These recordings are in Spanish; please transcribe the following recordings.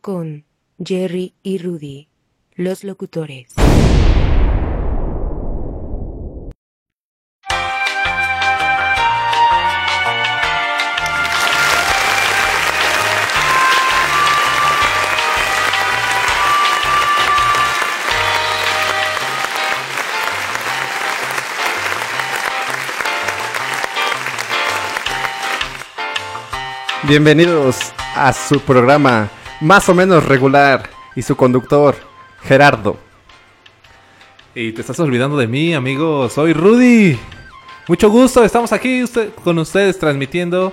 Con Jerry y Rudy, los locutores. Bienvenidos a su programa más o menos regular y su conductor, Gerardo. Y te estás olvidando de mí, amigo. Soy Rudy. Mucho gusto, estamos aquí usted- con ustedes transmitiendo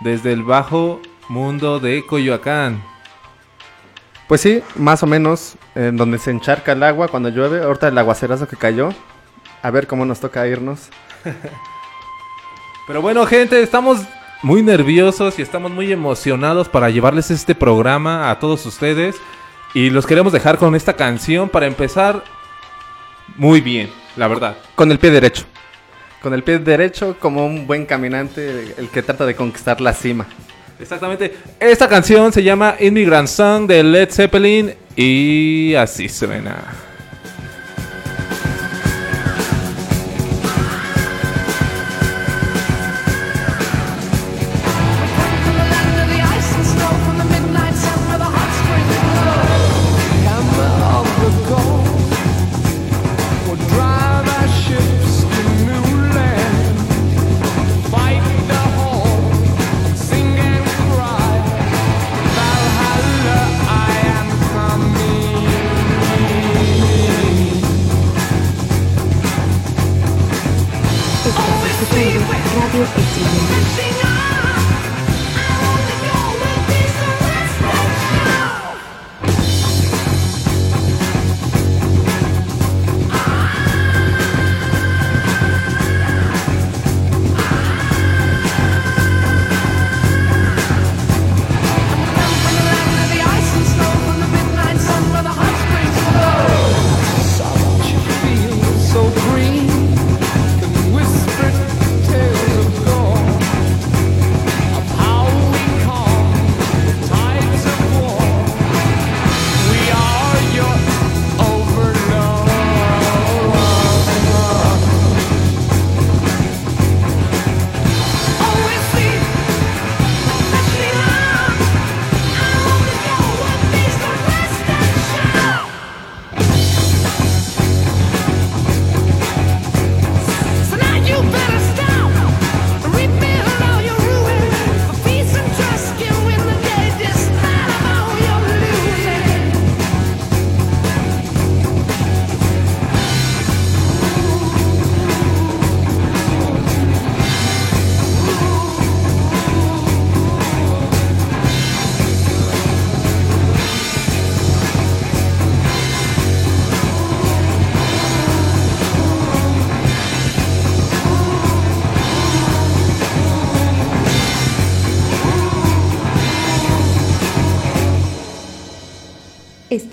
desde el bajo mundo de Coyoacán. Pues sí, más o menos en donde se encharca el agua cuando llueve, ahorita el aguacerazo que cayó. A ver cómo nos toca irnos. Pero bueno, gente, estamos muy nerviosos y estamos muy emocionados para llevarles este programa a todos ustedes. Y los queremos dejar con esta canción para empezar muy bien, la verdad. Con el pie derecho. Con el pie derecho como un buen caminante, el que trata de conquistar la cima. Exactamente. Esta canción se llama Immigrant Song de Led Zeppelin y así suena.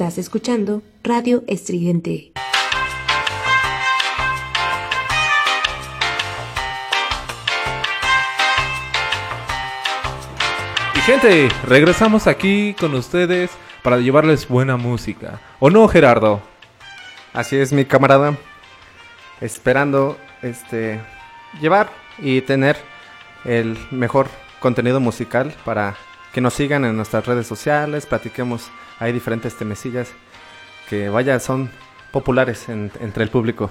Estás escuchando Radio Estridente. Y gente, regresamos aquí con ustedes para llevarles buena música. ¿O no, Gerardo? Así es, mi camarada. Esperando este llevar y tener el mejor contenido musical para que nos sigan en nuestras redes sociales, platiquemos, hay diferentes temecillas que vaya son populares en- entre el público.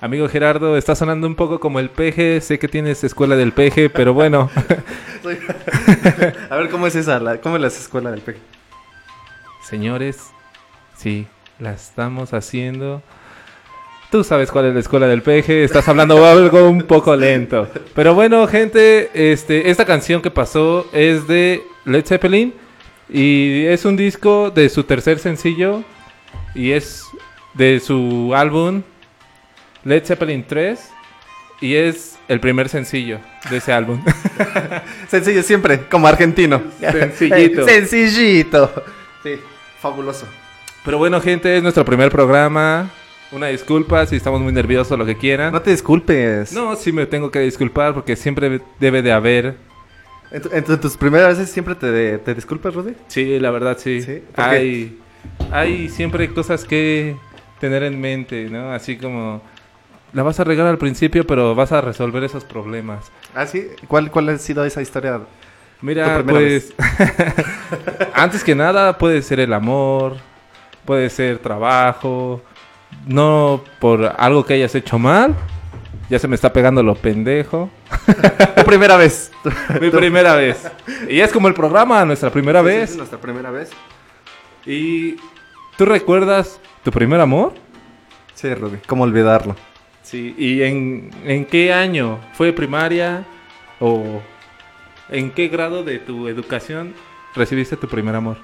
Amigo Gerardo, está sonando un poco como el peje. Sé que tienes escuela del peje, pero bueno. A ver cómo es esa, la- cómo es la escuela del PG. Señores, sí, la estamos haciendo. Tú sabes cuál es la escuela del peje, estás hablando algo un poco lento. Pero bueno, gente, este, esta canción que pasó es de Led Zeppelin y es un disco de su tercer sencillo y es de su álbum Led Zeppelin 3 y es el primer sencillo de ese álbum. Sencillo siempre, como argentino. Sencillito. Sencillito. Sí, fabuloso. Pero bueno, gente, es nuestro primer programa. Una disculpa si estamos muy nerviosos, lo que quieran. No te disculpes. No, sí me tengo que disculpar porque siempre debe de haber ¿En, tu- en tu- en tus primeras veces siempre te, te disculpas, Rudy? Sí, la verdad sí. Hay, hay siempre cosas que tener en mente, ¿no? Así como la vas a regar al principio, pero vas a resolver esos problemas. Ah, sí. ¿Cuál, cuál ha sido esa historia? Mira, pues antes que nada puede ser el amor, puede ser trabajo, no por algo que hayas hecho mal. Ya se me está pegando lo pendejo. Tu primera vez. Mi primera vez. Y es como el programa, nuestra primera Sí, vez. sí, nuestra primera vez. ¿Y tú recuerdas tu primer amor? Sí, Rudy. ¿Cómo olvidarlo? Sí. ¿Y en, en qué año? ¿Fue primaria? ¿O en qué grado de tu educación recibiste tu primer amor?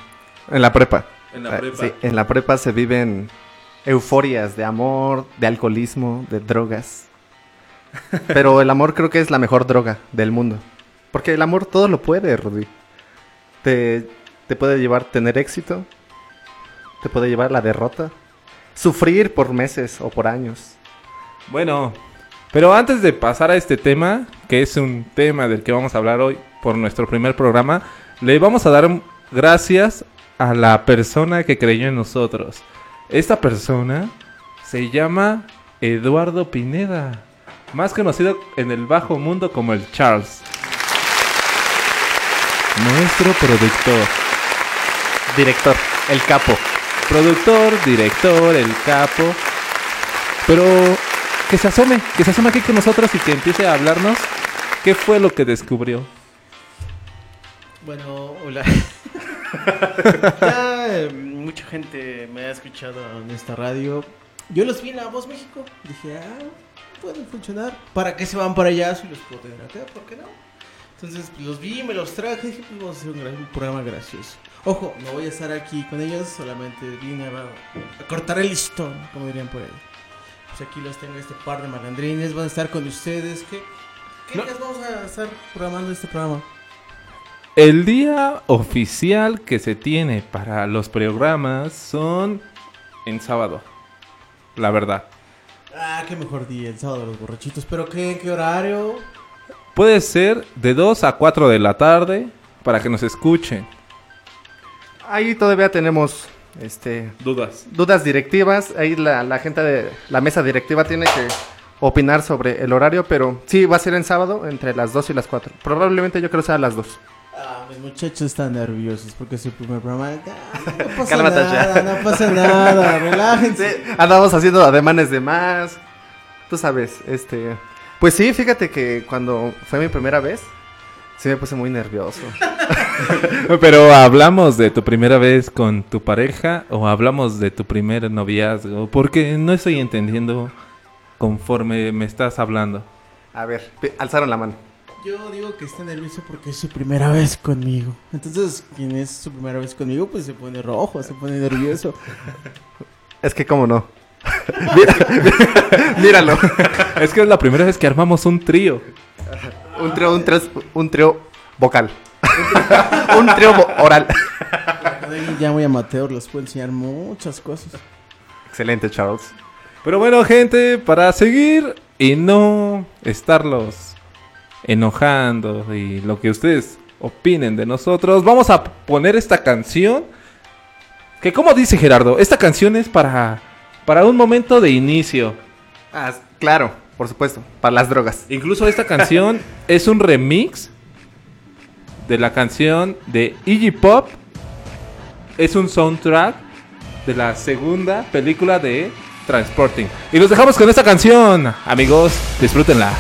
En la prepa. En la Ah, prepa. Sí, en la prepa se viven euforias de amor, de alcoholismo, de drogas. Pero el amor creo que es la mejor droga del mundo. Porque el amor todo lo puede, Rudy. Te, te puede llevar tener éxito. Te puede llevar a la derrota. Sufrir por meses o por años. Bueno, pero antes de pasar a este tema, que es un tema del que vamos a hablar hoy por nuestro primer programa, le vamos a dar gracias a la persona que creyó en nosotros. Esta persona se llama Eduardo Pineda, más conocido en el bajo mundo como el Charles. Nuestro productor. Director, el capo. Productor, director, el capo. Pero que se asome, que se asome aquí con nosotros y que empiece a hablarnos qué fue lo que descubrió. Bueno, hola. ya eh, mucha gente me ha escuchado en esta radio. Yo los vi en La Voz México. Dije, ah, pueden funcionar. ¿Para qué se van para allá si los puedo tener acá? ¿Por qué no? Entonces pues, los vi, me los traje. Dije, pues vamos a hacer un, gra- un programa gracioso. Ojo, no voy a estar aquí con ellos. Solamente vine a, a cortar el listón, como dirían por ahí. Pues aquí los tengo, este par de malandrines. Van a estar con ustedes. ¿Qué, qué No. días vamos a estar programando este programa? El día oficial que se tiene para los programas son en sábado. La verdad. Ah, qué mejor día, el sábado de los borrachitos. ¿Pero qué? ¿En qué horario? Puede ser de 2 a 4 de la tarde para que nos escuchen. Ahí todavía tenemos este, Dudas. dudas directivas. Ahí la, la gente de la mesa directiva tiene que opinar sobre el horario, pero sí, va a ser en sábado entre las 2 y las 4. Probablemente yo creo sea a las 2. Ah, mis muchachos están nerviosos porque es el primer programa. Ah, no pasa nada, no pasa nada, relájense. andamos haciendo ademanes de más. Tú sabes, este... Pues sí, fíjate que cuando fue mi primera vez, sí me puse muy nervioso. Pero hablamos de tu primera vez con tu pareja o hablamos de tu primer noviazgo, porque no estoy entendiendo conforme me estás hablando. A ver, alzaron la mano. Yo digo que está nervioso porque es su primera vez conmigo. Entonces, quien es su primera vez conmigo, pues se pone rojo, se pone nervioso. Es que cómo no. Mira- Míralo. Es que es la primera vez que armamos un trío. Un trío, un trío, un trío vocal. un trío oral. Ya muy amateur, les puedo enseñar muchas cosas. Excelente, Charles. Pero bueno, gente, para seguir y no estarlos enojando y lo que ustedes opinen de nosotros, vamos a poner esta canción. Que como dice Gerardo, esta canción es para, para un momento de inicio. Ah, claro, por supuesto. Para las drogas. Incluso esta canción es un remix de la canción de Iggy Pop. Es un soundtrack de la segunda película de Transporting. Y los dejamos con esta canción, amigos. Disfrútenla.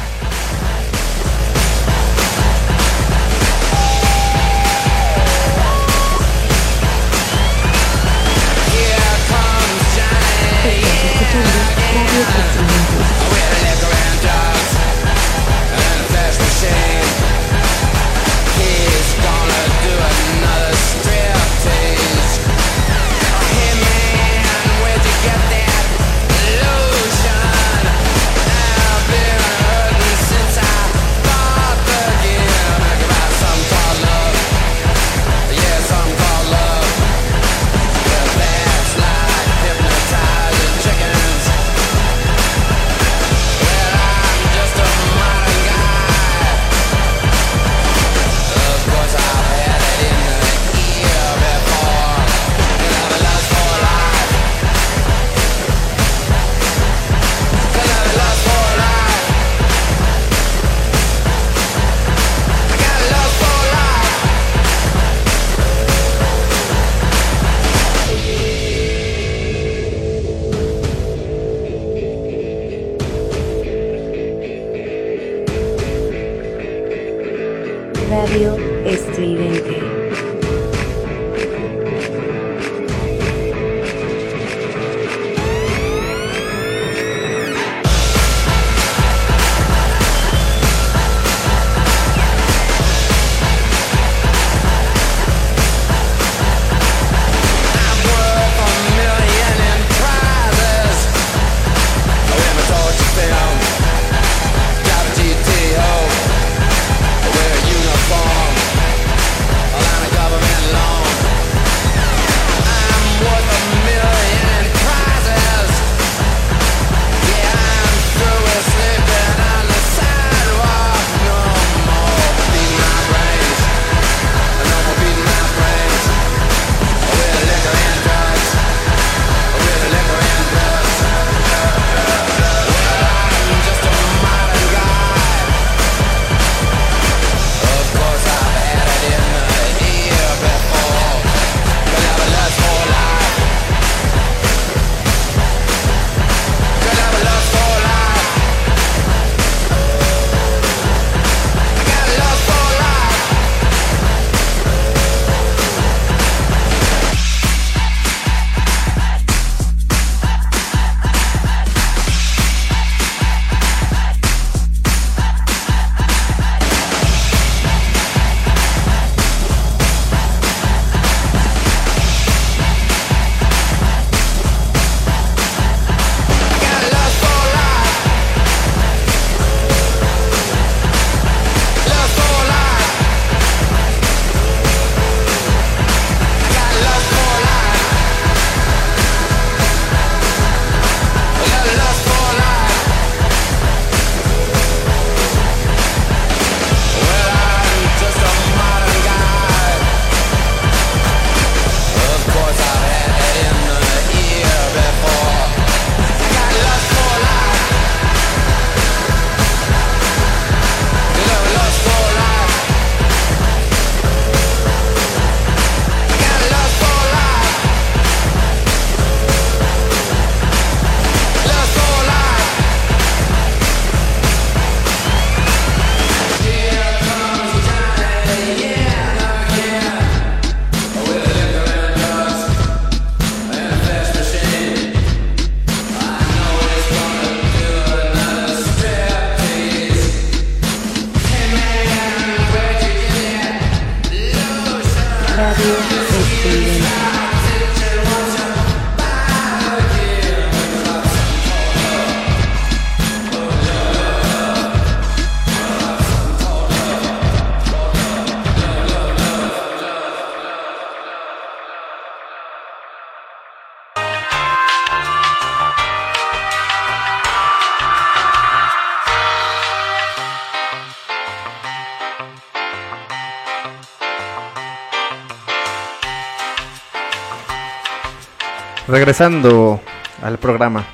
Regresando al programa.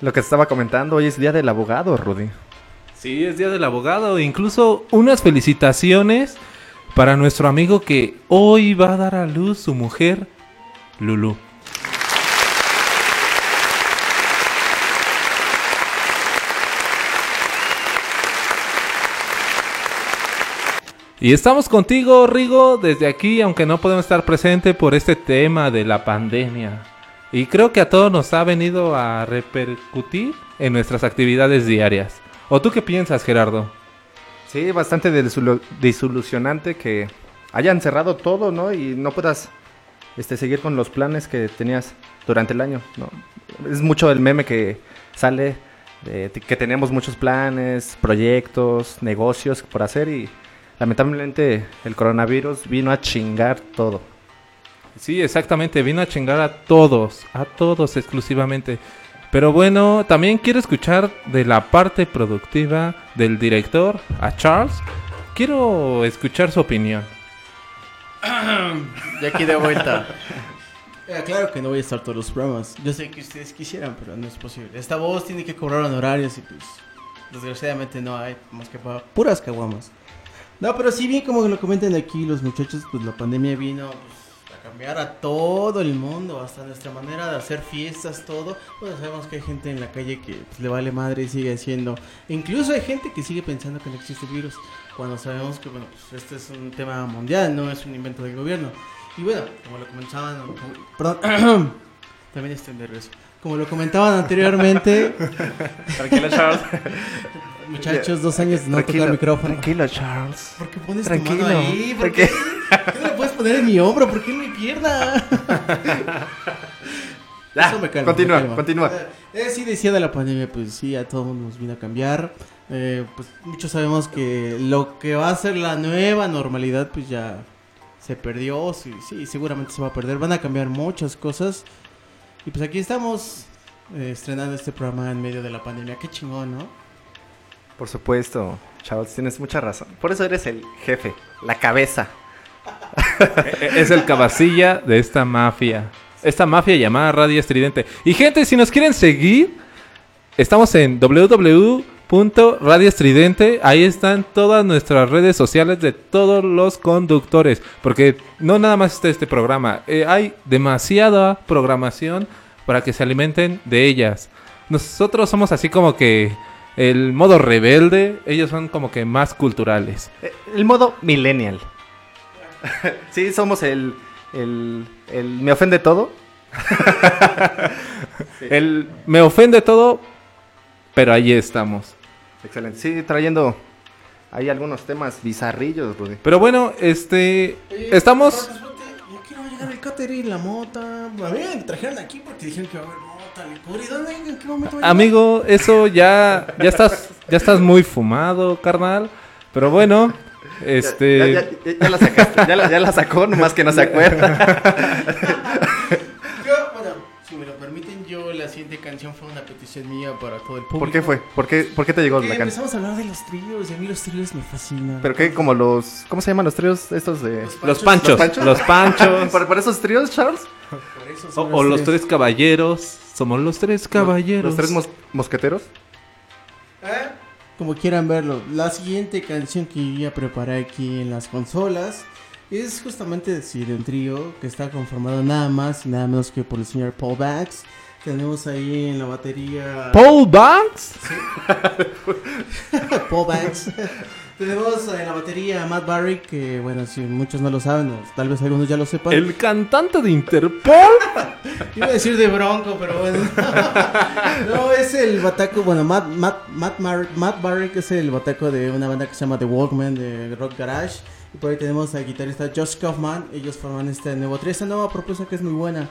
Lo que estaba comentando, hoy es Día del Abogado, Rudy. Sí, es Día del Abogado. Incluso unas felicitaciones para nuestro amigo que hoy va a dar a luz su mujer, Lulu. Y estamos contigo, Rigo, desde aquí, aunque no podemos estar presente por este tema de la pandemia. Y creo que a todos nos ha venido a repercutir en nuestras actividades diarias. ¿O tú qué piensas, Gerardo? Sí, bastante desilusionante que hayan cerrado todo, ¿no? Y no puedas este, seguir con los planes que tenías durante el año, ¿no? Es mucho el meme que sale de que tenemos muchos planes, proyectos, negocios por hacer y lamentablemente el coronavirus vino a chingar todo. Sí, exactamente, vino a chingar a todos, a todos exclusivamente. Pero bueno, también quiero escuchar de la parte productiva del director, a Charles. Quiero escuchar su opinión. Y aquí de vuelta. Eh, claro que no voy a estar todos los programas. Yo sé que ustedes quisieran, pero no es posible. Esta voz tiene que cobrar honorarios y pues desgraciadamente no hay más que para puras caguamas. No, pero sí bien como lo comentan aquí los muchachos, pues la pandemia vino pues, cambiar a todo el mundo, hasta nuestra manera de hacer fiestas, todo. Bueno, sabemos que hay gente en la calle que pues, le vale madre y sigue haciendo. Incluso hay gente que sigue pensando que no existe el virus, cuando sabemos que, bueno, pues este es un tema mundial, no es un invento del gobierno. Y bueno, como lo comentaban, perdón, también estoy nervioso. Como lo comentaban anteriormente, Tranquilo, Charles. muchachos, dos años de no tocar micrófono. Tranquilo, Charles. ¿Por qué pones Tranquilo, tu mano ahí? ¿Por qué? ¿Por qué no me puedes poner en mi hombro? ¿Por qué en mi pierna? Ya, Eso me calma, continúa, me calma. continúa. Eh, sí, decía de la pandemia, pues sí, a todos nos vino a cambiar. Eh, pues muchos sabemos que lo que va a ser la nueva normalidad, pues ya se perdió. Sí, sí, seguramente se va a perder. Van a cambiar muchas cosas. Y pues aquí estamos eh, estrenando este programa en medio de la pandemia. Qué chingón, ¿no? Por supuesto, Charles, tienes mucha razón. Por eso eres el jefe, la cabeza. E- Es el cabecilla de esta mafia. Esta mafia llamada Radio Estridente. Y gente, si nos quieren seguir, estamos en www.radio Estridente. Ahí están todas nuestras redes sociales de todos los conductores. Porque no nada más está este programa. eh, hay demasiada programación para que se alimenten de ellas. Nosotros somos así como que el modo rebelde. Ellos son como que más culturales. Eh, El modo millennial. sí, somos el, el, el me ofende todo. El me ofende todo, pero ahí estamos. Excelente. Sí, trayendo ahí algunos temas bizarrillos, Rudy. Pero bueno, este estamos Espérate, espérate, Ya quiero llegar el catering, la mota. A mí me trajeron aquí porque dijeron que va a haber mota, licor. ¿Y dónde? ¿En qué momento amigo, eso ya ya estás ya estás muy fumado, carnal. Pero bueno, este Ya, ya- ya- ya la sacaste, ya la, ya la sacó, nomás que no se acuerda. la siguiente canción fue una petición mía para todo el público. ¿Por qué fue? ¿Por qué, por qué te llegó Porque la canción? empezamos a hablar de los tríos y a mí los tríos me fascinan. ¿Pero qué? Como los... ¿Cómo se llaman los tríos estos de...? los panchos, ¿Los los panchos? panchos, ¿Por, por esos tríos, Charles? Por o, o los tres caballeros, somos los tres caballeros. ¿Los tres mos- mosqueteros? ¿Eh? Como quieran verlo, la siguiente canción que yo ya preparé aquí en las consolas es justamente decir, de un trío que está conformado nada más y nada menos que por el señor Paul Bax. Tenemos ahí en la batería Paul Banks, Paul Bax. Tenemos en la batería a Matt Barry, que bueno, si muchos no lo saben, o tal vez algunos ya lo sepan. el cantante de Interpol. Iba a decir de Bronco, pero bueno. no, es el bataco, bueno, Matt, Matt, Matt, Mar- Matt Barrick es el bataco de una banda que se llama The Walkman de Rock Garage. Y por ahí tenemos al guitarrista Josh Kaufman. Ellos forman este nuevo trío, esta nueva propuesta que es muy buena.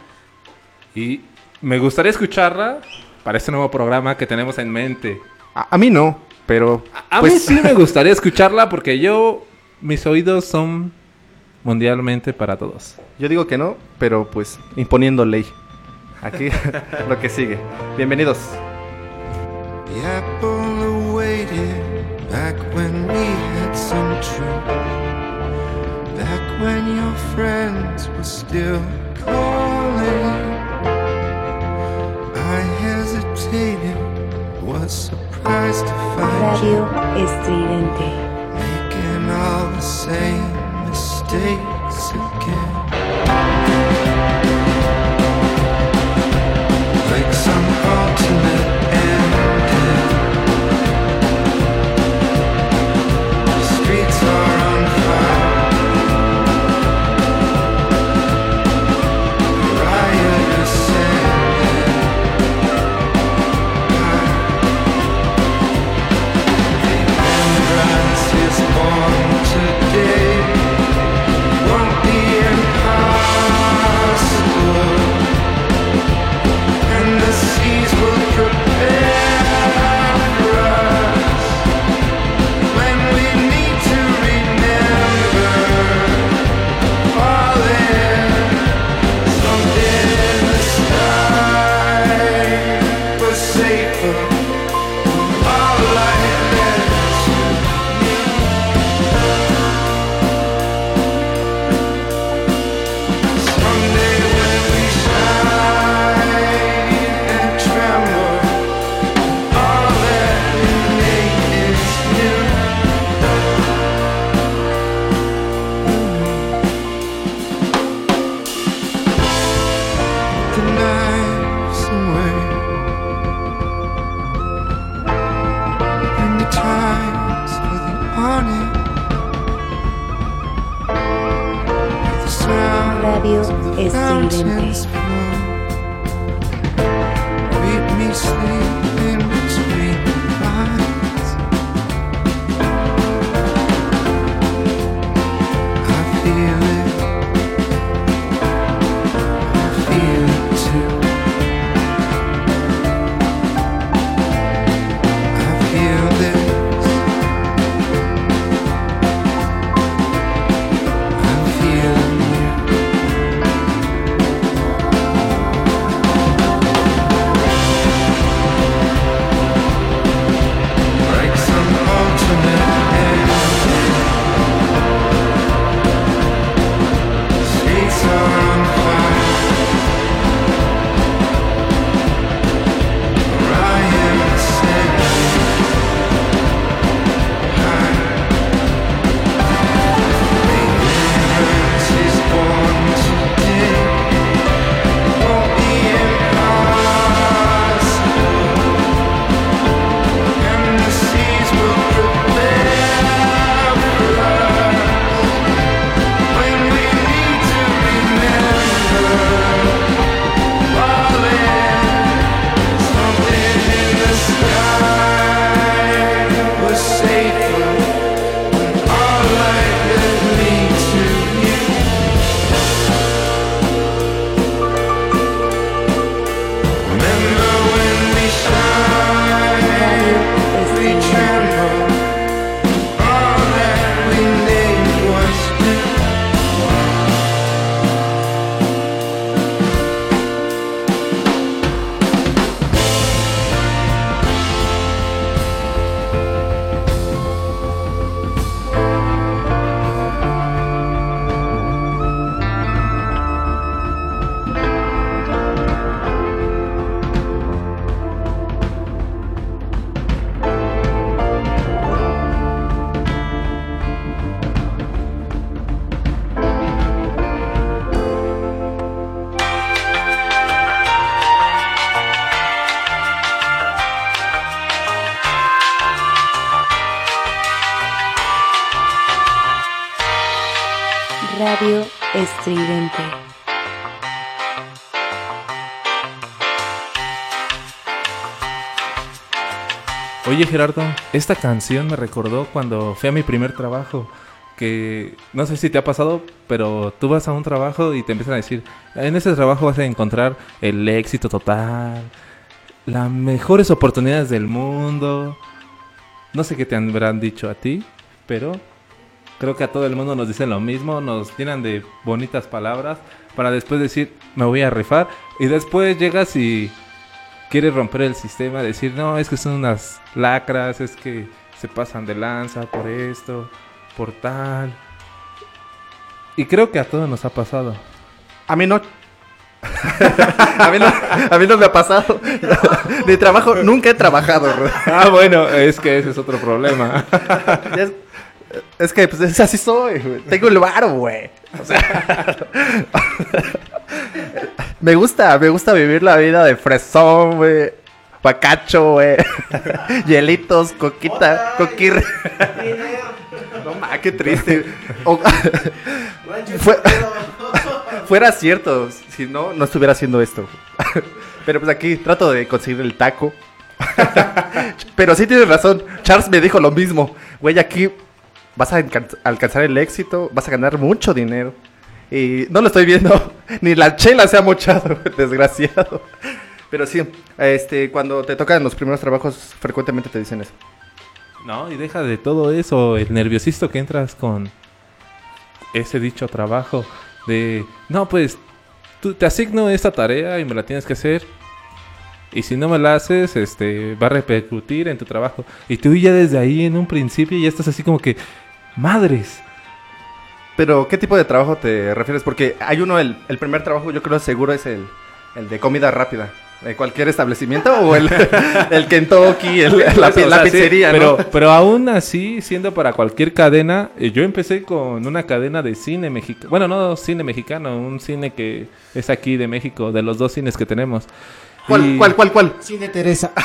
Y me gustaría escucharla para este nuevo programa que tenemos en mente. A, a mí no, pero... A pues, mí sí me gustaría escucharla porque yo, mis oídos son mundialmente para todos. Yo digo que no, pero pues imponiendo ley. Aquí lo que sigue. Bienvenidos. The apple awaited back when we had some truth. Back when your friends were still calling. Was surprised to find you Radio Estridente. making all the same mistakes again. Oye Gerardo, esta canción me recordó cuando fui a mi primer trabajo. Que no sé si te ha pasado, pero tú vas a un trabajo y te empiezan a decir, en ese trabajo vas a encontrar el éxito total, las mejores oportunidades del mundo. No sé qué te habrán dicho a ti, pero creo que a todo el mundo nos dicen lo mismo, nos llenan de bonitas palabras para después decir, me voy a rifar. Y después llegas y quieres romper el sistema, decir, no, es que son unas lacras, es que se pasan de lanza por esto, por tal. Y creo que a todos nos ha pasado. A mí no. a, mí no a mí no me ha pasado. De trabajo nunca he trabajado. Ah, bueno, es que ese es otro problema. Es, es que pues es así soy. güey. Tengo el varo, güey. O sea, me gusta, me gusta vivir la vida de fresón, güey. Pacacho, güey. Hielitos, coquita, coquirre. No ma, qué triste. O- Fue- fuera cierto, si no, no estuviera haciendo esto. Pero pues aquí trato de conseguir el taco. Pero sí tienes razón, Charles me dijo lo mismo. Güey, aquí vas a alcan- alcanzar el éxito, vas a ganar mucho dinero. Y no lo estoy viendo, ni la chela se ha mochado, desgraciado. Pero sí, este, cuando te tocan los primeros trabajos, frecuentemente te dicen eso. No, y deja de todo eso, el nerviosismo que entras con ese dicho trabajo de, no, pues, tú te asigno esta tarea y me la tienes que hacer. Y si no me la haces, este, va a repercutir en tu trabajo. Y tú ya desde ahí en un principio ya estás así como que, madres. Pero, ¿qué tipo de trabajo te refieres? Porque hay uno, el, el primer trabajo yo creo seguro es el, el de comida rápida. De cualquier establecimiento o el, el Kentucky, el- la, la pizzería, pero, ¿no? pero aún así, siendo para cualquier cadena, eh, yo empecé con una cadena de cine mexicano. Bueno, no cine mexicano, un cine que es aquí de México, de los dos cines que tenemos. ¿Cuál, Y- cuál, cuál, cuál? Cine Teresa.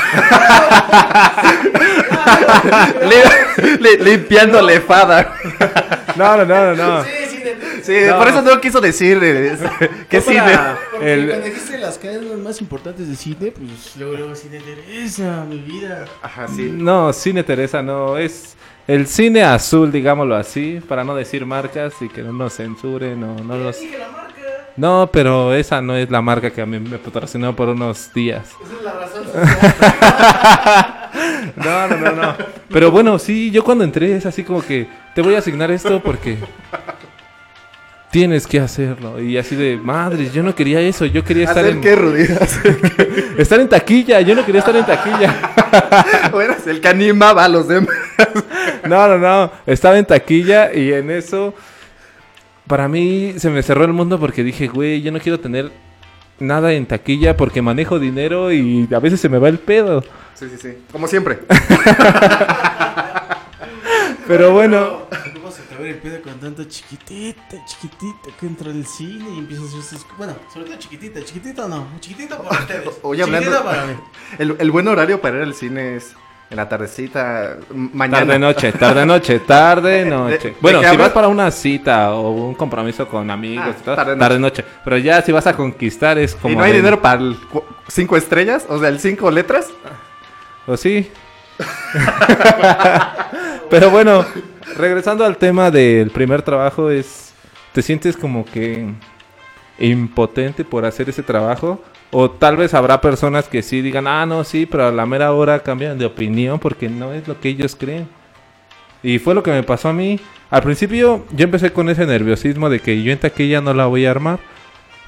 Li- li- limpiando lefada. No, no, no, no. no. Sí, No. por eso no quiso decir eh, qué cine. Porque el- cuando dijiste las cadenas más importantes de cine, pues luego, luego cine Teresa, mi vida. Ajá, sí. No, Cine Teresa no, es el cine azul, digámoslo así, para no decir marcas y que no nos censuren, no, no los... Dije la marca. No, pero esa no es la marca que a mí me patrocinó por unos días. Esa es la razón. No, no, no, no. Pero bueno, sí, yo cuando entré es así como que te voy a asignar esto porque tienes que hacerlo. Y así de, madre, yo no quería eso, yo quería estar ¿Hacer en, qué, Rudy? ¿Hacer estar en taquilla, yo no quería estar en taquilla. qué? O eras el que animaba a los demás. No, no, no. Estaba en taquilla y en eso. Para mí se me cerró el mundo porque dije, güey, yo no quiero tener nada en taquilla porque manejo dinero y a veces se me va el pedo. Sí, sí, sí. Como siempre. Pero bueno, ¿Cómo se te va el pedo con tanto chiquitita, chiquitita que entra al cine y empieza a hacer sus... Bueno, sobre todo chiquitita, chiquitita no, chiquitita para ustedes. Oye, hablando- Chiquitita para mí. El, el buen horario para ir al cine es en la tardecita, mañana. tarde noche, tarde noche, tarde ¿De- noche. de Bueno, si hablas? vas para una cita o un compromiso con amigos, Ah, tarde tarde, noche. Pero ya si vas a conquistar es como ¿Y no hay de- dinero para el cinco estrellas? O sea, el cinco letras. ¿O sí? Pero bueno, regresando al tema del primer trabajo, es te sientes como que impotente por hacer ese trabajo. O tal vez habrá personas que sí digan, ah, no, sí, pero a la mera hora cambian de opinión porque no es lo que ellos creen. Y fue lo que me pasó a mí. Al principio yo empecé con ese nerviosismo de que yo en taquilla no la voy a armar.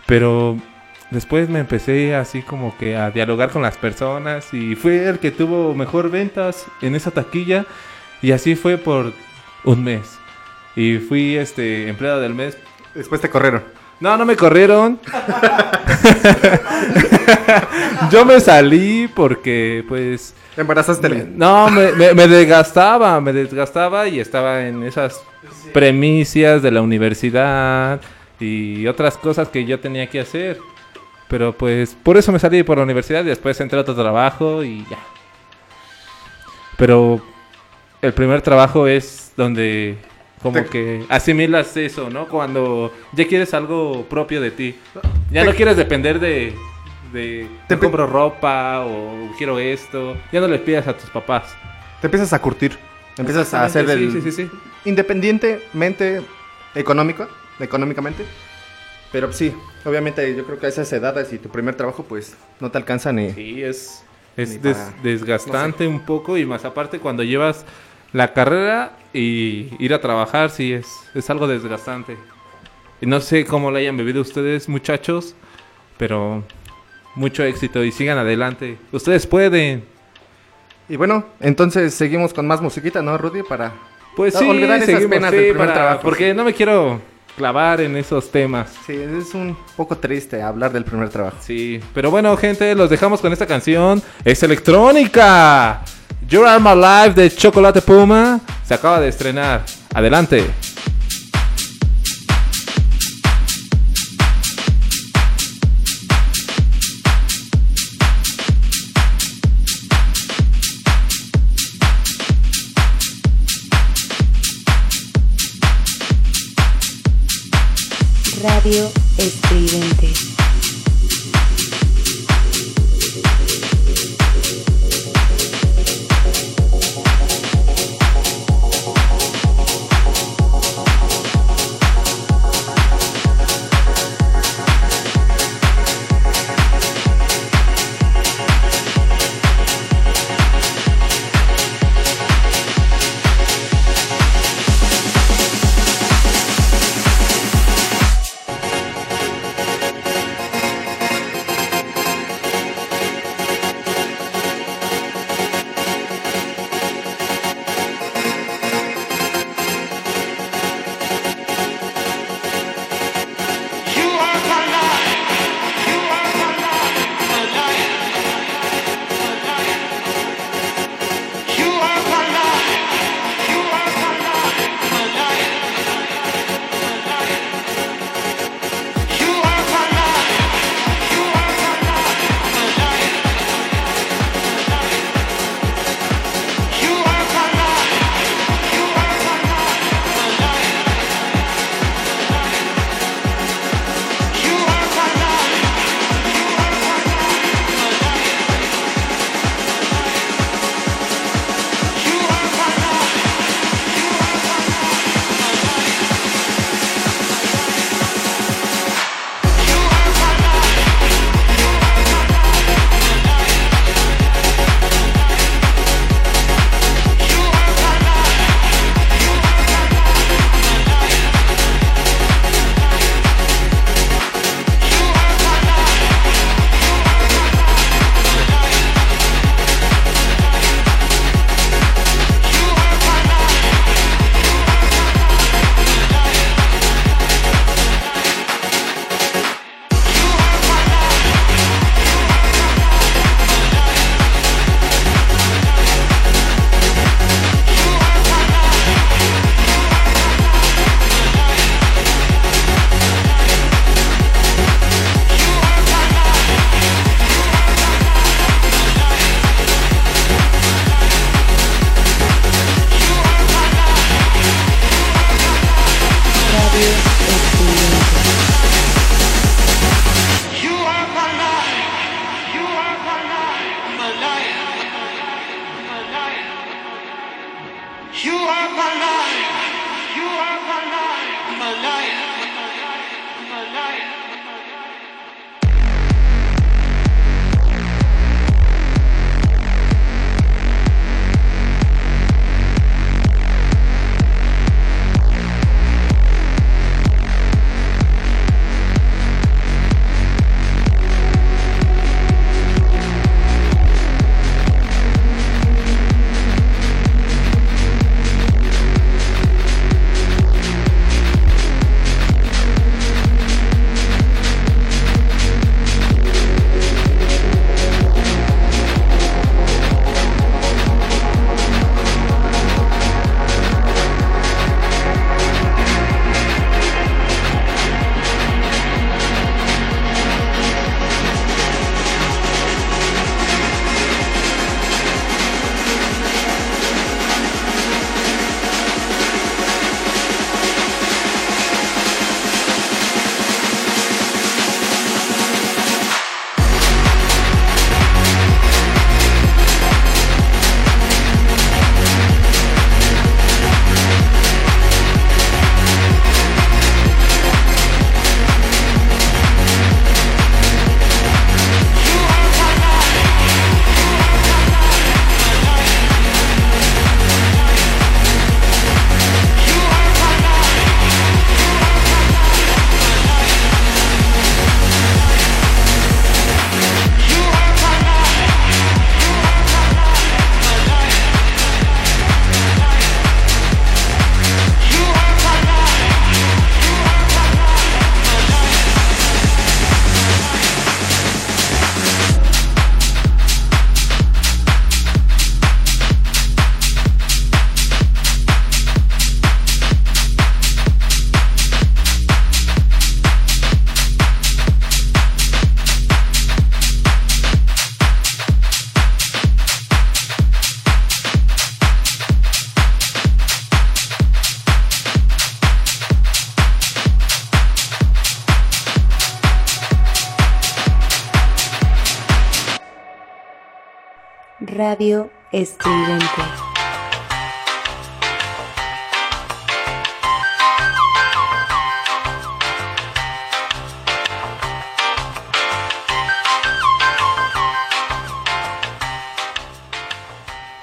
Pero después me empecé así como que a dialogar con las personas y fue el que tuvo mejor ventas en esa taquilla y así fue por un mes. Y fui este empleado del mes. Después te corrieron. No, no me corrieron. Yo me salí porque pues Embarazaste. me- no, me, me- me desgastaba, me desgastaba y estaba en esas premisas de la universidad y otras cosas que yo tenía que hacer. Pero pues por eso me salí por la universidad y después entré a otro trabajo y ya. Pero el primer trabajo es donde como Te- que asimilas eso, ¿no? Cuando ya quieres algo propio de ti. Ya Te- no quieres depender de... de Te "No pe- compro ropa o quiero esto. Ya no le pidas a tus papás. Te empiezas a curtir. Empiezas a hacer el... Sí, sí, sí, sí. Independientemente económico, económicamente. Pero sí, obviamente yo creo que a esas edades y tu primer trabajo pues no te alcanza ni... Sí, es, es des- para- desgastante un poco y más aparte cuando llevas la carrera y ir a trabajar, sí, es, es algo desgastante. Y no sé cómo lo hayan vivido ustedes, muchachos, pero mucho éxito y sigan adelante. Ustedes pueden. Y bueno, entonces seguimos con más musiquita, ¿no, Rudy? Para... Pues sí, olvidar esas seguimos, penas sí, del primer para- trabajo, porque sí. no me quiero clavar en esos temas. Sí, es un poco triste hablar del primer trabajo. Sí, pero bueno, gente, los dejamos con esta canción. Es electrónica. Your Are My Life de Chocolate Puma se acaba de estrenar. Adelante. Radio estridente.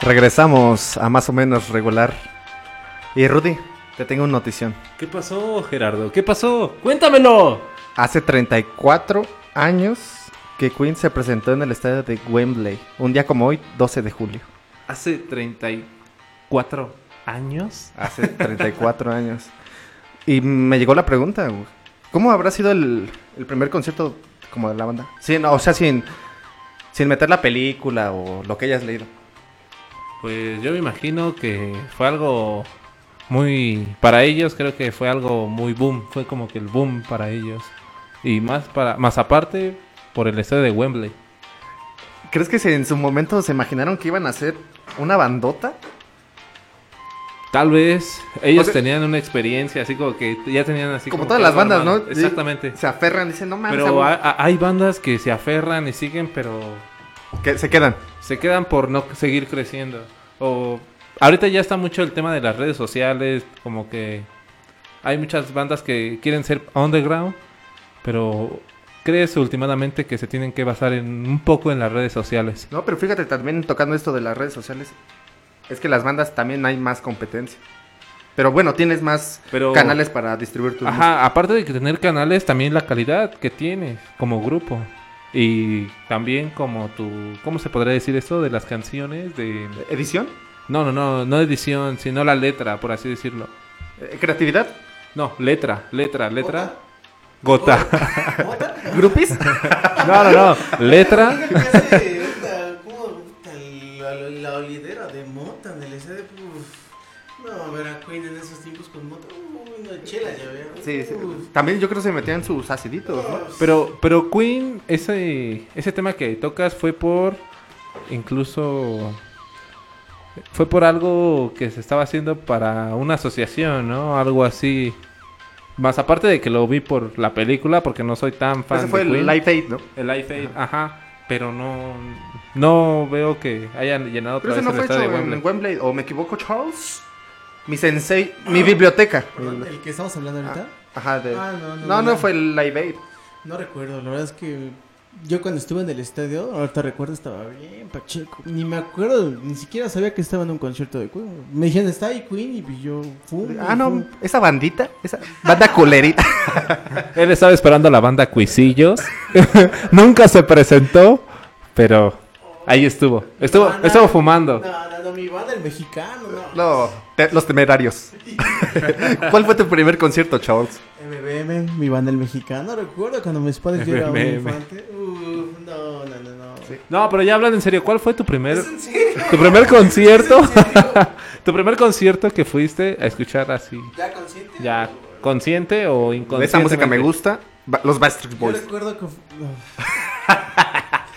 Regresamos a más o menos regular. Y Rudy, te tengo una notición. ¿Qué pasó, Gerardo? ¿Qué pasó? ¡Cuéntamelo! Hace 34 años que Queen se presentó en el estadio de Wembley. Un día como hoy, 12 de julio. Hace 34 años. Hace 34 años. Y me llegó la pregunta, ¿cómo habrá sido el, el primer concierto como de la banda? Sin, o sea, sin, sin meter la película o lo que hayas leído. Pues yo me imagino que fue algo muy... Para ellos creo que fue algo muy boom. Fue como que el boom para ellos. Y más para más aparte por el estadio de Wembley. ¿Crees que se- en su momento se imaginaron que iban a hacer una bandota? Tal vez ellos O sea- tenían una experiencia así como que ya tenían así Como que todas las bandas, ¿no? Exactamente. Se aferran, dicen, no mames, Pero hay bandas que se aferran y siguen, pero que se quedan. se quedan por no seguir creciendo. O ahorita ya está mucho el tema de las redes sociales, como que hay muchas bandas que quieren ser underground, pero crees últimamente que se tienen que basar en un poco en las redes sociales. No, pero fíjate, también tocando esto de las redes sociales, es que las bandas también hay más competencia. Pero bueno, tienes más Pero- canales para distribuir tu Ajá, aparte de que tener canales, también la calidad que tienes como grupo. Y también como tu, ¿cómo se podría decir esto? De las canciones, de... ¿Edición? No, no, no, no edición, sino la letra, por así decirlo. Eh, ¿Creatividad? No, letra, letra, letra. Gota. ¿Grupis? No, no, no. Letra. ¿Qué hace esta- cómo puta, la, olidera de mota en el. No, ver a Queen en esos tiempos con mota. Ya veo. Sí. También yo creo que se metían sus aciditos, ¿no? Pero, pero Queen, ese, ese tema que tocas fue por incluso fue por algo que se estaba haciendo para una asociación, ¿no? Algo así. Más aparte de que lo vi por la película, porque no soy tan fan Ese fue de el Queen. Live Aid, ¿no? El Life Aid, ajá. Pero no, no veo que hayan llenado Pero otra ese vez no el fue hecho en Wembley. Wembley. ¿O me equivoco, Charles? Mi sensei, mi biblioteca. ¿El que estamos hablando ahorita? Ajá, de... Ah, no, no, no, no, fue el Live Aid. No recuerdo, la verdad es que yo cuando estuve en el estadio, ahorita recuerdo, estaba bien pacheco. Ni me acuerdo, ni siquiera sabía que estaba en un concierto de Queen. Me dijeron, está ahí Queen y yo fui. Ah, no, esa bandita, esa banda culerita. Él estaba esperando a la banda Cuisillos. Nunca se presentó, pero ahí estuvo. Estuvo, No, no, estuvo fumando. No, no, no, mi banda, el mexicano, no. No, te- los temerarios. ¿Cuál fue tu primer concierto, Charles? MBM, mi banda, el mexicano. Recuerdo cuando mis padres llegaban a un infante. Uf, no, no, no, no. No, pero ya hablan en serio. ¿Cuál fue tu primer, tu primer concierto? tu primer concierto que fuiste a escuchar así, ¿Ya consciente? ya consciente o inconsciente. Esa música me gusta. Los Backstreet Yo Boys. recuerdo que.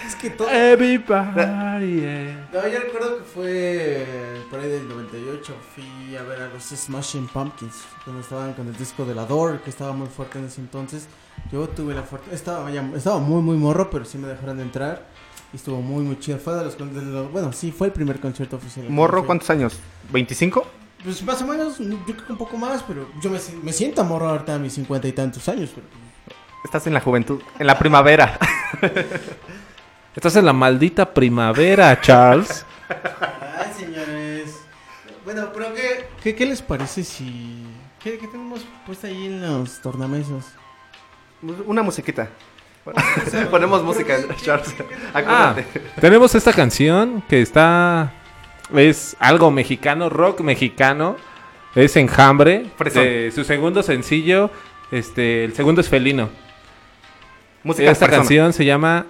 Es que todo. Everybody. No, yo recuerdo que fue por ahí del 98. Fui a ver a los Smashing Pumpkins. Cuando estaban con el disco de la Door, que estaba muy fuerte en ese entonces. Yo tuve la fortuna. Estaba, ya- estaba muy, muy morro, pero sí me dejaron entrar. Y estuvo muy, muy chido. Fue de los, de los- Bueno, sí, fue el primer concierto oficial. Morro. ¿cuántos años? ¿25? Pues más o menos, yo creo que un poco más, pero yo me, me siento morro ahorita a mis cincuenta y tantos años. Pero... Estás en la juventud, en la primavera. Estás en la maldita primavera, Charles. Ay, señores. Bueno, pero ¿qué, qué, qué les parece si... ¿Qué, qué tenemos puesto ahí en los tornamesas? Una musiquita. Bueno, ponemos música, Charles. Ah, tenemos esta canción que está. Es algo mexicano, rock mexicano. Es Enjambre. De su segundo sencillo. Este, el segundo es Felino. música Esta persona. canción se llama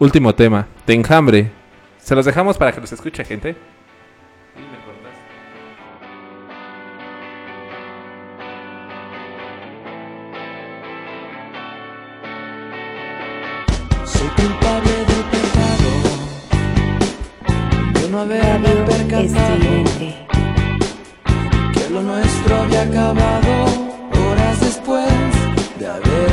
Último tema, de Enjambre. Se los dejamos para que los escuche, gente. Soy culpable del pecado de no haberme percatado que lo nuestro había acabado horas después de haber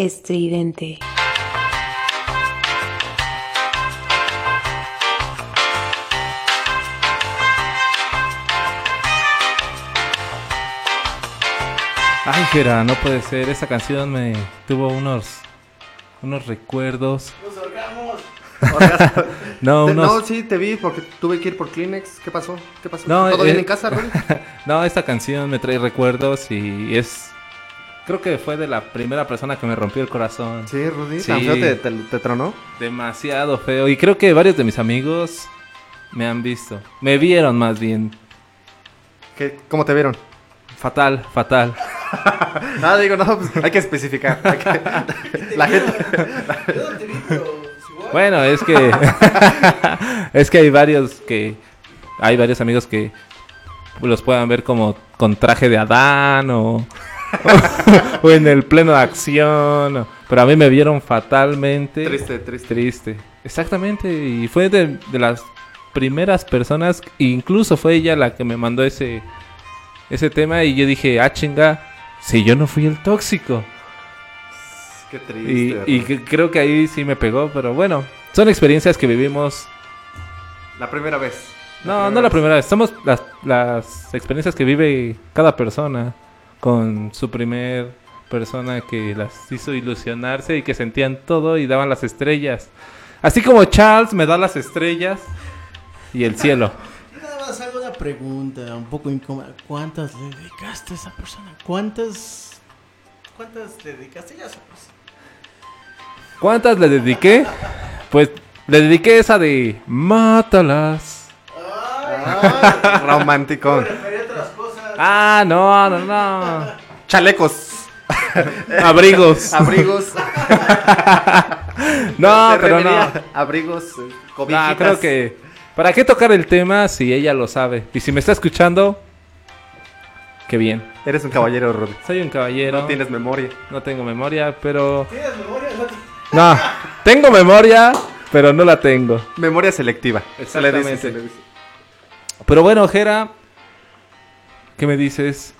estridente. Ay, Jera, no puede ser. Esa canción me tuvo unos unos recuerdos. No, unos No, sí, te vi porque tuve que ir por Kleenex. ¿Qué pasó? ¿Qué pasó? No, ¿Todo eh, bien en casa? No, esta canción me trae recuerdos y es creo que fue de la primera persona que me rompió el corazón. Sí, Rudy. Sí. ¿Tan feo te, te, te tronó? Demasiado feo y creo que varios de mis amigos me han visto. Me vieron más bien. ¿Qué, ¿Cómo te vieron? Fatal, fatal. Ah, digo, no, pues hay que especificar. Hay que- La gente... Bueno, es que es que hay varios que hay varios amigos que los puedan ver como con traje de Adán o o en el pleno de acción, pero a mí me vieron fatalmente Triste, triste. triste. Exactamente, y fue de, de las primeras personas, incluso fue ella la que me mandó ese ese tema y yo dije, "Ah, chinga, si yo no fui el tóxico." Qué triste. Y, creo que ahí sí me pegó, pero bueno, son experiencias que vivimos. La primera vez. No, no la primera vez, somos las, las experiencias que vive cada persona con su primer persona que las hizo ilusionarse y que sentían todo y daban las estrellas. Así como Charles me da las estrellas y el cielo. Nada más hago una pregunta un poco incómoda. ¿Cuántas le dedicaste a esa persona? ¿Cuántas, cuántas le dedicaste ya sabes? ¿Cuántas le dediqué? Pues le dediqué esa de Mátalas. Romántico. Refería a otras cosas. Ah, no, no, no. Chalecos. Abrigos. Abrigos. No, Se pero no. Abrigos. eh, No, cobijitas. creo que. ¿Para qué tocar el tema si ella lo sabe? Y si me está escuchando, qué bien. Eres un caballero, Rudy. Soy un caballero. No tienes memoria. no tengo memoria, pero. ¿Tienes memoria? No te- No, tengo memoria, pero no la tengo. Memoria selectiva. Se le dice, Exactamente. se le dice. Pero bueno, Jera, ¿qué me dices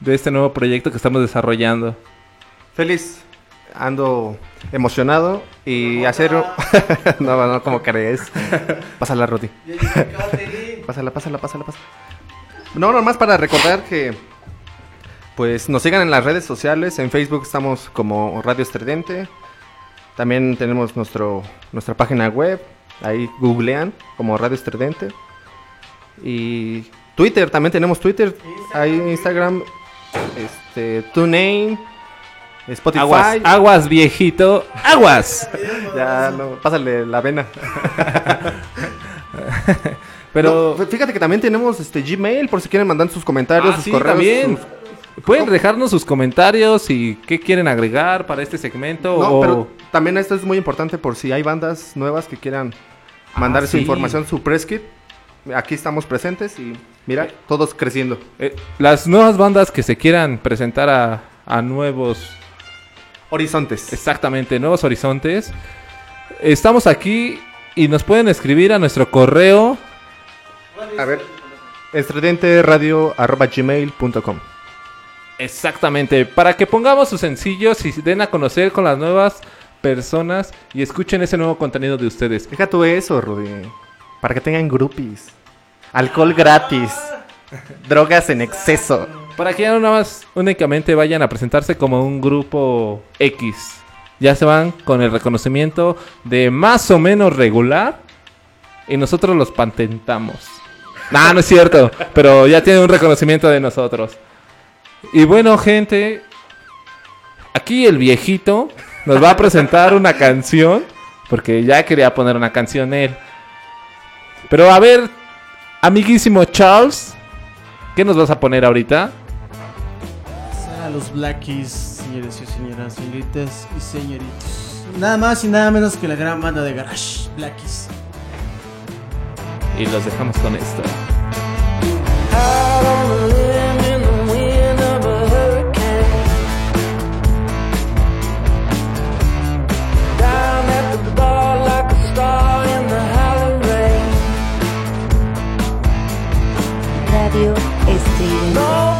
de este nuevo proyecto que estamos desarrollando? Feliz. Ando emocionado y hacer... no, no, como crees. Pásala, Catherine. Pásala, pásala, pásala, pásala. No, nomás para recordar que pues nos sigan en las redes sociales. En Facebook estamos como Radio Estridente. También tenemos nuestro, nuestra página web. Ahí googlean como Radio Estridente. Y Twitter, también tenemos Twitter. Ahí Instagram, este, TuneIn, Spotify. Aguas, aguas, viejito, aguas. Ya, no, pásale la vena. Pero No, fíjate que también tenemos este Gmail por si quieren mandar sus comentarios, Ah, sus sí, correos. también. sus- Pueden dejarnos sus comentarios y qué quieren agregar para este segmento. No, o... pero también esto es muy importante por si hay bandas nuevas que quieran mandar Ah, su sí. información, su press kit. Aquí estamos presentes y mira, todos creciendo. Eh, las nuevas bandas que se quieran presentar a, a nuevos, Horizontes. exactamente, nuevos horizontes, estamos aquí y nos pueden escribir a nuestro correo. A ver, estridenteradio.gmail.com Exactamente, para que pongamos sus sencillos y den a conocer con las nuevas personas y escuchen ese nuevo contenido de ustedes. Deja tú eso, Rudy. Para que tengan groupies. Alcohol gratis. Drogas en exceso. Para que ya no nada más únicamente vayan a presentarse como un grupo X. Ya se van con el reconocimiento de más o menos regular y nosotros los patentamos. No, no es cierto, pero ya tienen un reconocimiento de nosotros. Y bueno, gente, aquí el viejito nos va a presentar una canción, porque ya quería poner una canción él. Pero a ver, amiguísimo Charles, ¿qué nos vas a poner ahorita? A los Blackies, señores y señoras, señoritas y señoritos. Nada más y nada menos que la gran banda de Garage, Blackies. Y los dejamos con esto. Radio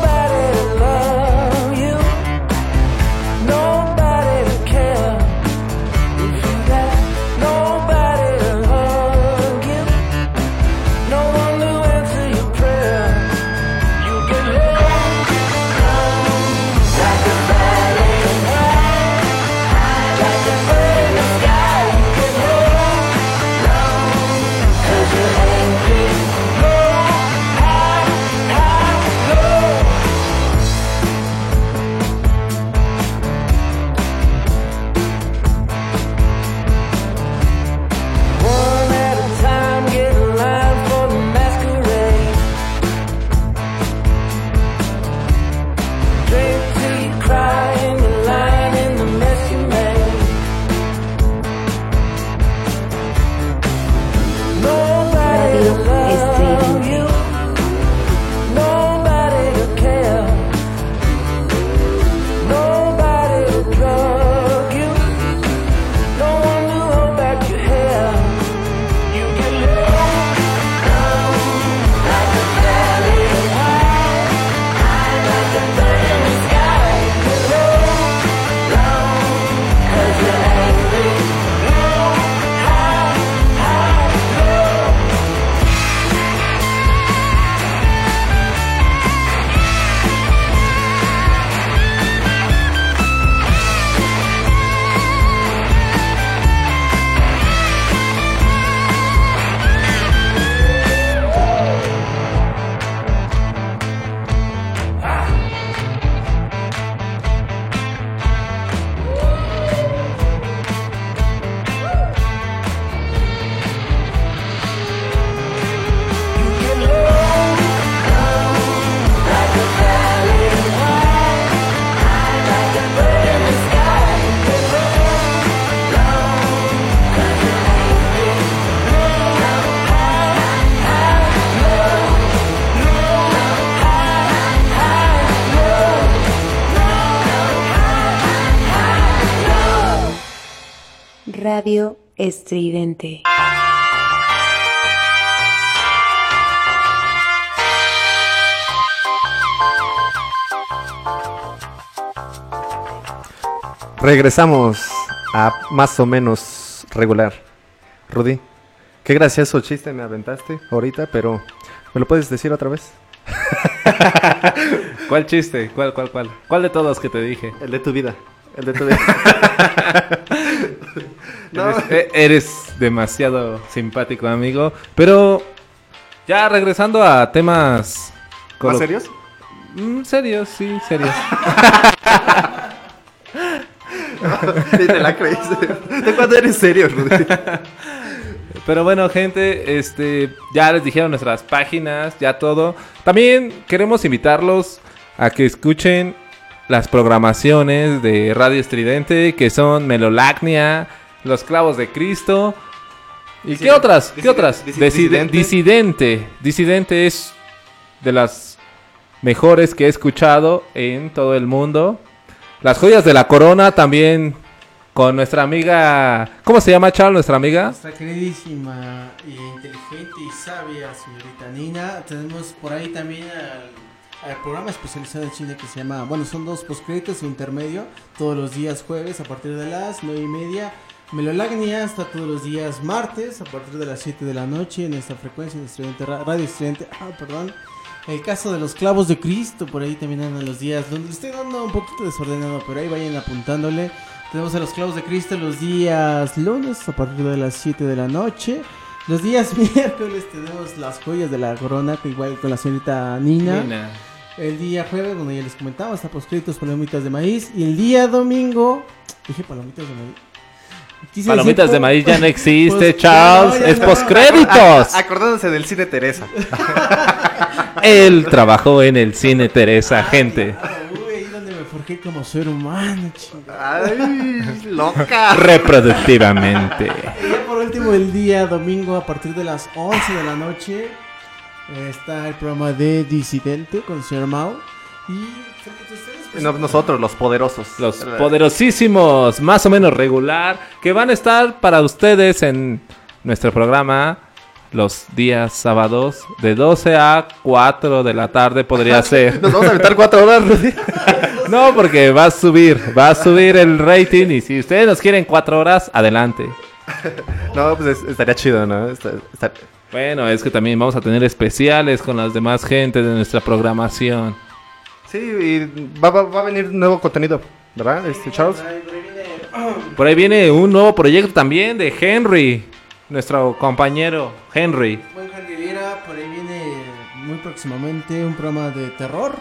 estridente. Regresamos a más o menos regular. Rudy, qué gracioso chiste me aventaste ahorita, pero ¿me lo puedes decir otra vez? ¿Cuál chiste? ¿Cuál, cuál, cuál? ¿Cuál de todos que te dije? El de tu vida. El de tu vida. No. Eres, eres demasiado simpático, amigo. Pero ya regresando a temas... ¿Más serios? Mm, serios, sí, serios. Sí, te la. ¿De cuándo eres serio, Rudy? Pero bueno, gente, este, ya les dijeron nuestras páginas, ya todo. También queremos invitarlos a que escuchen las programaciones de Radio Estridente, que son Melolacnia, Los Clavos de Cristo. ¿Y qué otras? ¿Qué otras? disi- disidente. Disidente. Disidente es de las mejores que he escuchado en todo el mundo. Las joyas de la corona también con nuestra amiga... ¿Cómo se llama, Charles, nuestra amiga? Nuestra queridísima e inteligente y sabia señorita Nina. Tenemos por ahí también al, al programa especializado en cine que se llama, bueno, son dos postcréditos un intermedio, todos los días jueves a partir de las nueve y media. Melolagnia está todos los días martes a partir de las 7 de la noche en esta frecuencia en Estudiante Ra- Radio Estudiante. Ah, perdón. El caso de los clavos de Cristo, por ahí también andan los días, donde estoy dando un poquito desordenado, pero ahí vayan apuntándole. Tenemos a los clavos de Cristo los días lunes a partir de las 7 de la noche. Los días miércoles tenemos las joyas de la corona, que igual con la señorita Nina. Nina. El día jueves, donde ya les comentaba, está poscritos palomitas de maíz. Y el día domingo, dije palomitas de maíz. Quise Palomitas decir de maíz ya no existe, Pues, Charles. no, es no. postcréditos. Acordándose del cine Teresa. Él trabajó en el cine Teresa, gente. Uy, ahí donde me forjé como ser humano, chingada. Ay, loca. Reproductivamente. Último, el día domingo a partir de las 11 de la noche está el programa de Disidente con el señor Mao. Y pues, No, nosotros, los poderosos. Los poderosísimos, más o menos regular, que van a estar para ustedes en nuestro programa los días sábados de 12 a 4 de la tarde podría ser. Nos vamos a aventar cuatro horas, Rudy. No, porque va a subir, va a subir el rating y si ustedes nos quieren 4 horas, adelante. No, pues es- estaría chido, ¿no? Está- está- Bueno, es que también vamos a tener especiales con las demás gente de nuestra programación. Sí, y va, va- va a venir nuevo contenido, ¿verdad, este, Charles? Por ahí viene un nuevo proyecto también de Henry, nuestro compañero Henry. Buen Henry Viera, por ahí viene muy próximamente un programa de terror.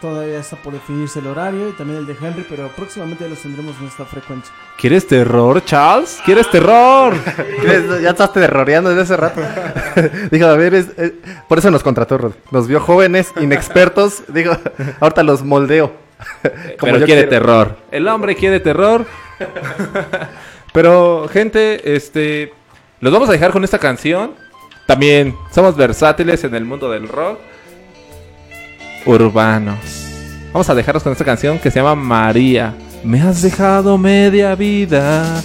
Todavía está por definirse el horario y también el de Henry, pero próximamente los tendremos en esta frecuencia. ¿Quieres terror, Charles? ¿Quieres terror? ¿Qué? Ya estás terroreando desde hace rato. Dijo, a ver, es- es- por eso nos contrató. Nos vio jóvenes, inexpertos. Digo, ahorita los moldeo. Como Pero yo quiere quiero. terror. El hombre quiere terror. Pero, gente, este. Los vamos a dejar con esta canción. También somos versátiles en el mundo del rock. Urbanos. Vamos a dejarlos con esta canción que se llama María. Me has dejado media vida.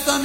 Hasta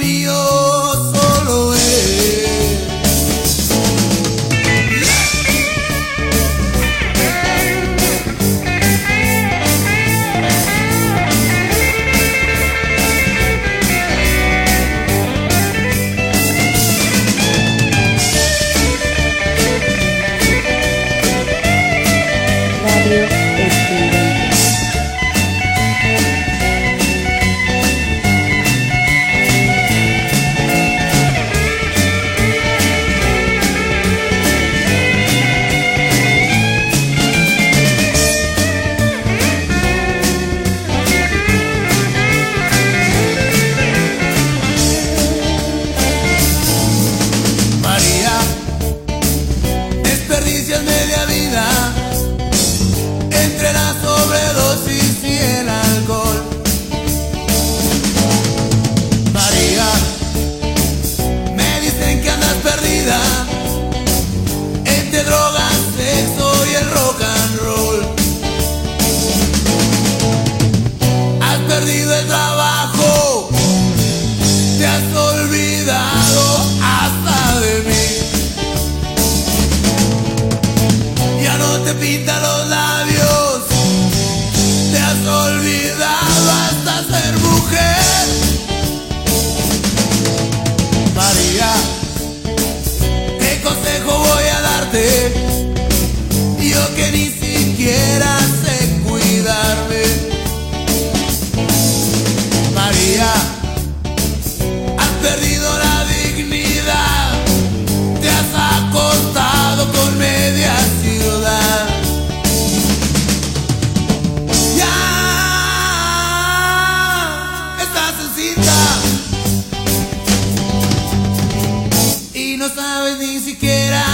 no sabes ni siquiera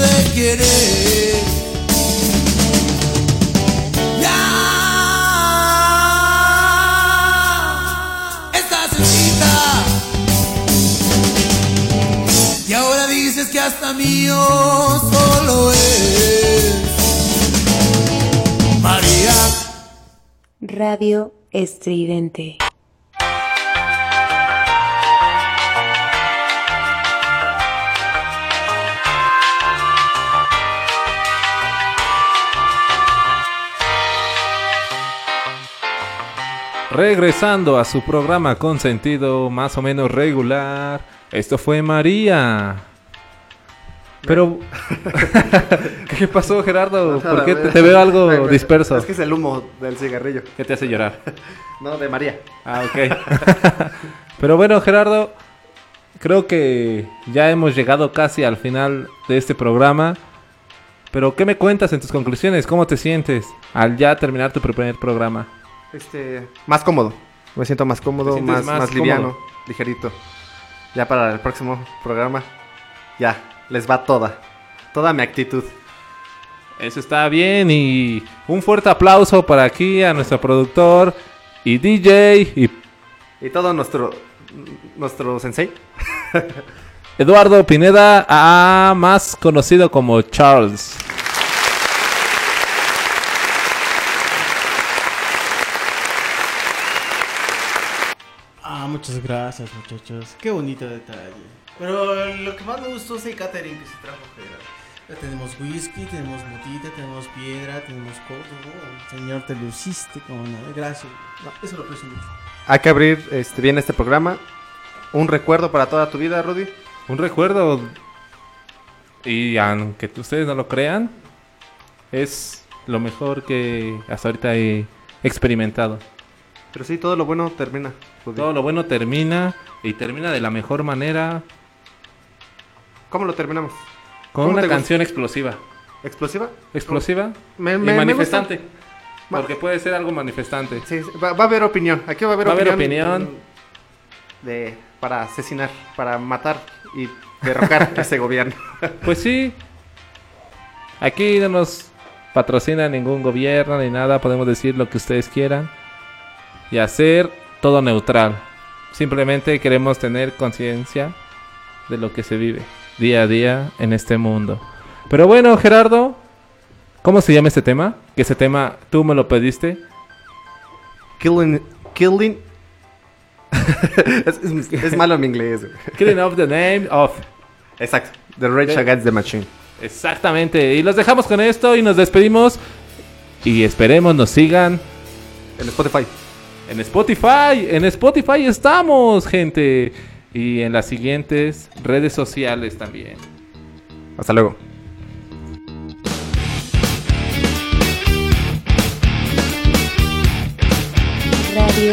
de quién es. Que hasta mío solo es María. Radio Estridente. Regresando a su programa con sentido más o menos regular. Esto fue María. Pero... ¿Qué pasó, Gerardo? ¿Por qué te, te veo algo disperso? Es que es el humo del cigarrillo. ¿Qué te hace llorar? No, de María. Ah, ok. Pero bueno, Gerardo, creo que ya hemos llegado casi al final de este programa. Pero, ¿qué me cuentas en tus conclusiones? ¿Cómo te sientes al ya terminar tu primer programa? Este, más cómodo. Me siento más cómodo, ¿Te sientes más, más liviano, ligerito. Ya para el próximo programa, ya, les va toda. Toda mi actitud. Eso está bien y un fuerte aplauso para aquí a nuestro productor y DJ y Y todo nuestro, nuestro sensei. Eduardo Pineda, ah, más conocido como Charles. Ah, muchas gracias, muchachos. Qué bonito detalle. Pero lo que más me gustó es el catering que se trajo Gerard. Ya tenemos whisky, tenemos motita, tenemos piedra, tenemos coco. Oh, señor, te luciste, como no. Gracias. No, eso lo aprecio mucho. Hay que abrir este, bien este programa. Un recuerdo para toda tu vida, Rudy. Un recuerdo. Y aunque ustedes no lo crean, es lo mejor que hasta ahorita he experimentado. Pero sí, todo lo bueno termina. Todo lo bueno termina y termina de la mejor manera ¿Cómo lo terminamos? con ¿Cómo una gusta? canción explosiva. ¿Explosiva? Explosiva Me- y me- manifestante. Ma- Porque puede ser algo manifestante. Sí, sí, va, va a haber opinión. Aquí va a haber Va a haber opinión. opinión. de, para asesinar, para matar y derrocar ese gobierno. Pues sí. Aquí no nos patrocina ningún gobierno ni nada. Podemos decir lo que ustedes quieran. Y hacer todo neutral. Simplemente queremos tener conciencia de lo que se vive día a día en este mundo. Pero bueno, Gerardo, ¿cómo se llama este tema? Que ese tema tú me lo pediste. Killing. Killing. es, es- es malo mi inglés. Killing of the name of. Exacto. The Rage Against the Machine. Exactamente. Y los dejamos con esto y nos despedimos. Y esperemos nos sigan En Spotify. En Spotify, en Spotify estamos, gente. Y en las siguientes redes sociales también. Hasta luego. Radio.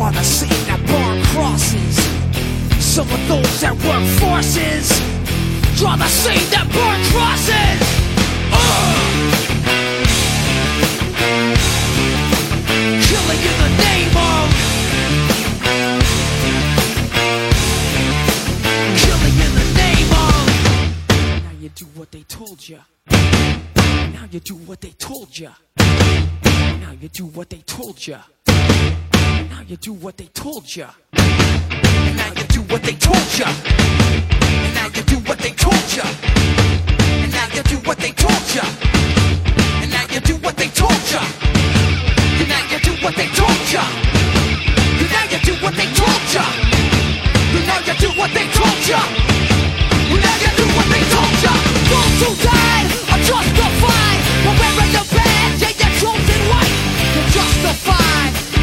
are the same that burn crosses. Some of those that work forces are the same that burn crosses. Ugh! Killing in the name of Killing in the name of Now you do what they told ya Now you do what they told ya Now you do what they told ya Now you do what they told ya Now you do what they told ya And now you do what they told ya And now you do what they told ya And now you do what they told ya and now you do what they told ya. And now you do what they told ya. And now you do what they told ya. And now you do what they told ya. Those who died are justified for wearing the badge and white. You're and and chosen white. You're justified.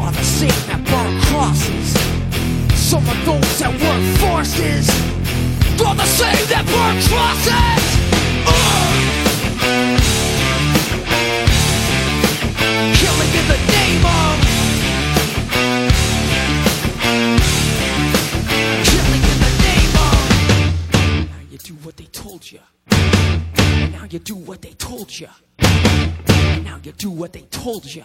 are the same that burn crosses. Some of those that work forces are the same that burn crosses. Ugh! Killing in the name of Killing in the name of Now you do what they told you. Now you do what they told you. Now you do what they told you.